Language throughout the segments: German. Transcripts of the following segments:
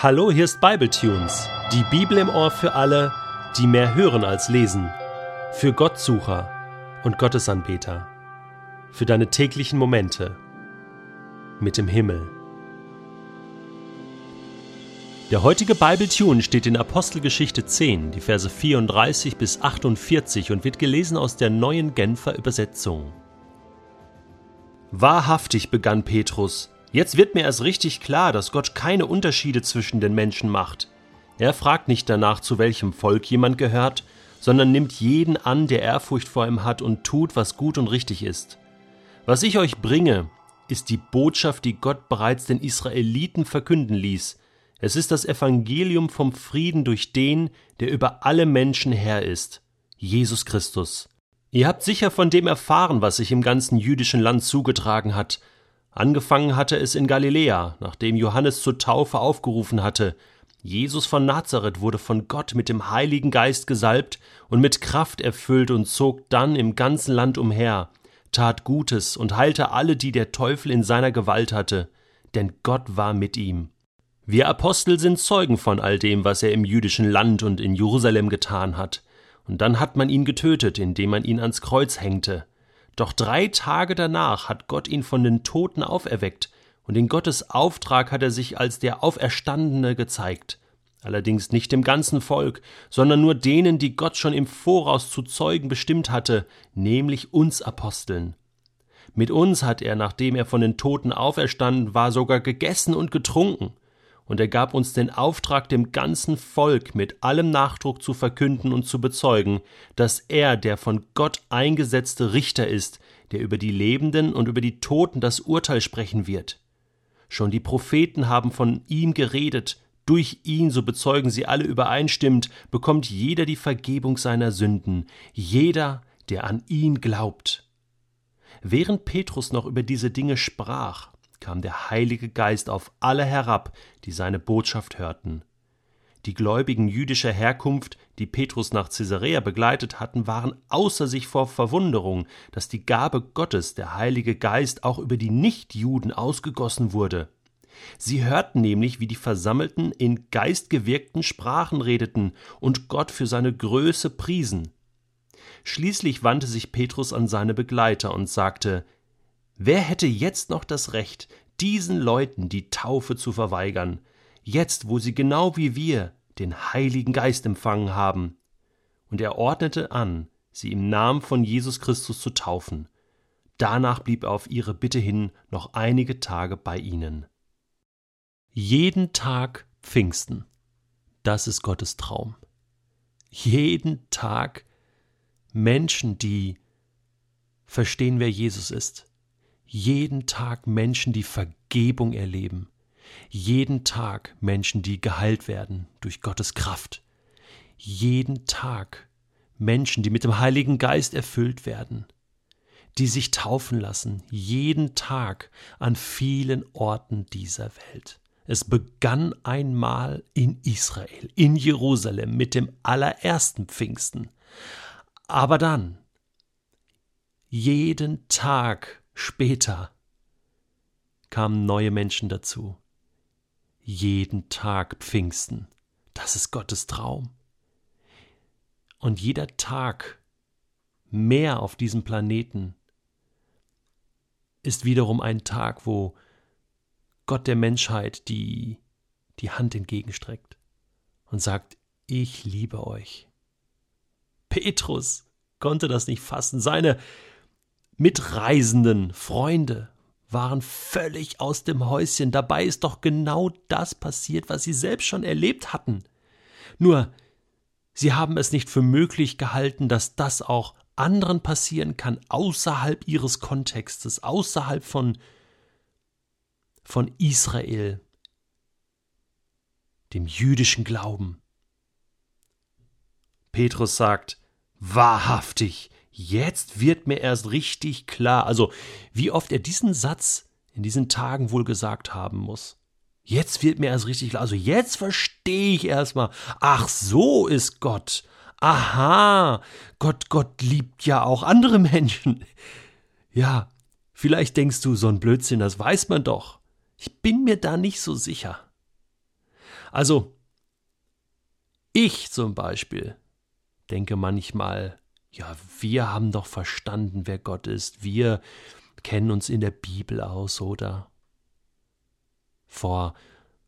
Hallo, hier ist Bibletunes, die Bibel im Ohr für alle, die mehr hören als lesen, für Gottsucher und Gottesanbeter, für deine täglichen Momente mit dem Himmel. Der heutige Bibletune steht in Apostelgeschichte 10, die Verse 34 bis 48 und wird gelesen aus der neuen Genfer Übersetzung. Wahrhaftig begann Petrus, Jetzt wird mir erst richtig klar, dass Gott keine Unterschiede zwischen den Menschen macht. Er fragt nicht danach, zu welchem Volk jemand gehört, sondern nimmt jeden an, der Ehrfurcht vor ihm hat und tut, was gut und richtig ist. Was ich euch bringe, ist die Botschaft, die Gott bereits den Israeliten verkünden ließ. Es ist das Evangelium vom Frieden durch den, der über alle Menschen Herr ist, Jesus Christus. Ihr habt sicher von dem erfahren, was sich im ganzen jüdischen Land zugetragen hat, Angefangen hatte es in Galiläa, nachdem Johannes zur Taufe aufgerufen hatte. Jesus von Nazareth wurde von Gott mit dem Heiligen Geist gesalbt und mit Kraft erfüllt und zog dann im ganzen Land umher, tat Gutes und heilte alle, die der Teufel in seiner Gewalt hatte, denn Gott war mit ihm. Wir Apostel sind Zeugen von all dem, was er im jüdischen Land und in Jerusalem getan hat. Und dann hat man ihn getötet, indem man ihn ans Kreuz hängte. Doch drei Tage danach hat Gott ihn von den Toten auferweckt, und in Gottes Auftrag hat er sich als der Auferstandene gezeigt. Allerdings nicht dem ganzen Volk, sondern nur denen, die Gott schon im Voraus zu Zeugen bestimmt hatte, nämlich uns Aposteln. Mit uns hat er, nachdem er von den Toten auferstanden war, sogar gegessen und getrunken und er gab uns den Auftrag, dem ganzen Volk mit allem Nachdruck zu verkünden und zu bezeugen, dass er der von Gott eingesetzte Richter ist, der über die Lebenden und über die Toten das Urteil sprechen wird. Schon die Propheten haben von ihm geredet, durch ihn, so bezeugen sie alle übereinstimmend, bekommt jeder die Vergebung seiner Sünden, jeder, der an ihn glaubt. Während Petrus noch über diese Dinge sprach, kam der Heilige Geist auf alle herab, die seine Botschaft hörten. Die Gläubigen jüdischer Herkunft, die Petrus nach Caesarea begleitet hatten, waren außer sich vor Verwunderung, dass die Gabe Gottes, der Heilige Geist, auch über die Nichtjuden ausgegossen wurde. Sie hörten nämlich, wie die Versammelten in geistgewirkten Sprachen redeten und Gott für seine Größe priesen. Schließlich wandte sich Petrus an seine Begleiter und sagte Wer hätte jetzt noch das Recht, diesen Leuten die Taufe zu verweigern, jetzt wo sie genau wie wir den Heiligen Geist empfangen haben? Und er ordnete an, sie im Namen von Jesus Christus zu taufen. Danach blieb er auf ihre Bitte hin noch einige Tage bei ihnen. Jeden Tag Pfingsten. Das ist Gottes Traum. Jeden Tag Menschen, die verstehen, wer Jesus ist, jeden Tag Menschen, die Vergebung erleben, jeden Tag Menschen, die geheilt werden durch Gottes Kraft, jeden Tag Menschen, die mit dem Heiligen Geist erfüllt werden, die sich taufen lassen, jeden Tag an vielen Orten dieser Welt. Es begann einmal in Israel, in Jerusalem mit dem allerersten Pfingsten. Aber dann, jeden Tag Später kamen neue Menschen dazu. Jeden Tag Pfingsten. Das ist Gottes Traum. Und jeder Tag mehr auf diesem Planeten ist wiederum ein Tag, wo Gott der Menschheit die, die Hand entgegenstreckt und sagt, ich liebe euch. Petrus konnte das nicht fassen. Seine Mitreisenden, Freunde waren völlig aus dem Häuschen. Dabei ist doch genau das passiert, was sie selbst schon erlebt hatten. Nur, sie haben es nicht für möglich gehalten, dass das auch anderen passieren kann, außerhalb ihres Kontextes, außerhalb von, von Israel, dem jüdischen Glauben. Petrus sagt, wahrhaftig, Jetzt wird mir erst richtig klar, also wie oft er diesen Satz in diesen Tagen wohl gesagt haben muss. Jetzt wird mir erst richtig klar, also jetzt verstehe ich erstmal, ach so ist Gott. Aha, Gott, Gott liebt ja auch andere Menschen. Ja, vielleicht denkst du, so ein Blödsinn, das weiß man doch. Ich bin mir da nicht so sicher. Also, ich zum Beispiel denke manchmal, ja, wir haben doch verstanden, wer Gott ist. Wir kennen uns in der Bibel aus, oder? Vor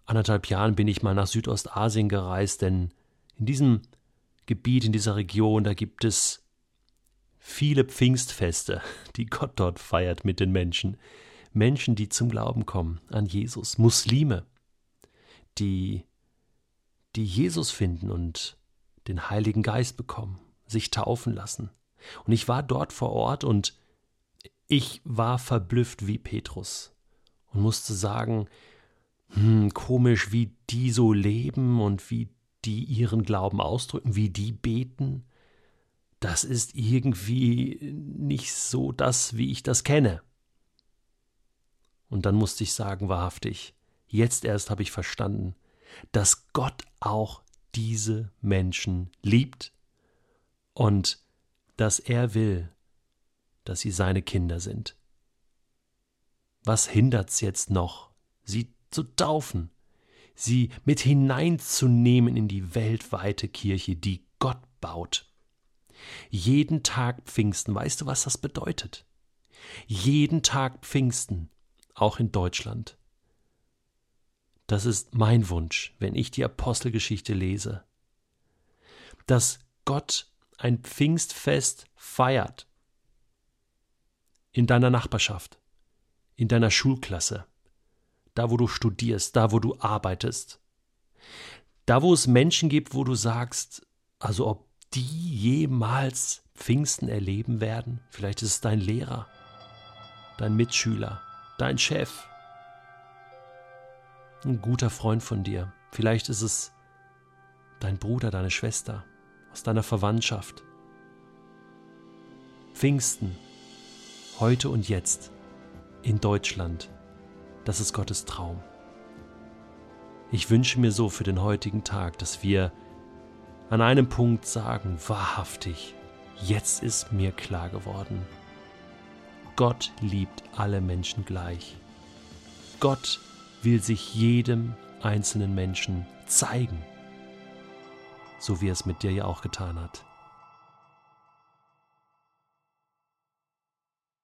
anderthalb Jahren bin ich mal nach Südostasien gereist, denn in diesem Gebiet, in dieser Region, da gibt es viele Pfingstfeste, die Gott dort feiert mit den Menschen. Menschen, die zum Glauben kommen an Jesus, Muslime, die, die Jesus finden und den Heiligen Geist bekommen, sich taufen lassen. Und ich war dort vor Ort und ich war verblüfft wie Petrus und musste sagen, hm, komisch, wie die so leben und wie die ihren Glauben ausdrücken, wie die beten. Das ist irgendwie nicht so das, wie ich das kenne. Und dann musste ich sagen, wahrhaftig, jetzt erst habe ich verstanden, dass Gott auch diese Menschen liebt und dass er will, dass sie seine Kinder sind. Was hindert's jetzt noch, sie zu taufen, sie mit hineinzunehmen in die weltweite Kirche, die Gott baut? Jeden Tag Pfingsten, weißt du, was das bedeutet? Jeden Tag Pfingsten auch in Deutschland. Das ist mein Wunsch, wenn ich die Apostelgeschichte lese, dass Gott ein Pfingstfest feiert. In deiner Nachbarschaft, in deiner Schulklasse, da wo du studierst, da wo du arbeitest, da wo es Menschen gibt, wo du sagst, also ob die jemals Pfingsten erleben werden, vielleicht ist es dein Lehrer, dein Mitschüler, dein Chef, ein guter Freund von dir. Vielleicht ist es dein Bruder, deine Schwester aus deiner Verwandtschaft. Pfingsten, heute und jetzt, in Deutschland, das ist Gottes Traum. Ich wünsche mir so für den heutigen Tag, dass wir an einem Punkt sagen, wahrhaftig, jetzt ist mir klar geworden, Gott liebt alle Menschen gleich. Gott will sich jedem einzelnen Menschen zeigen, so wie er es mit dir ja auch getan hat.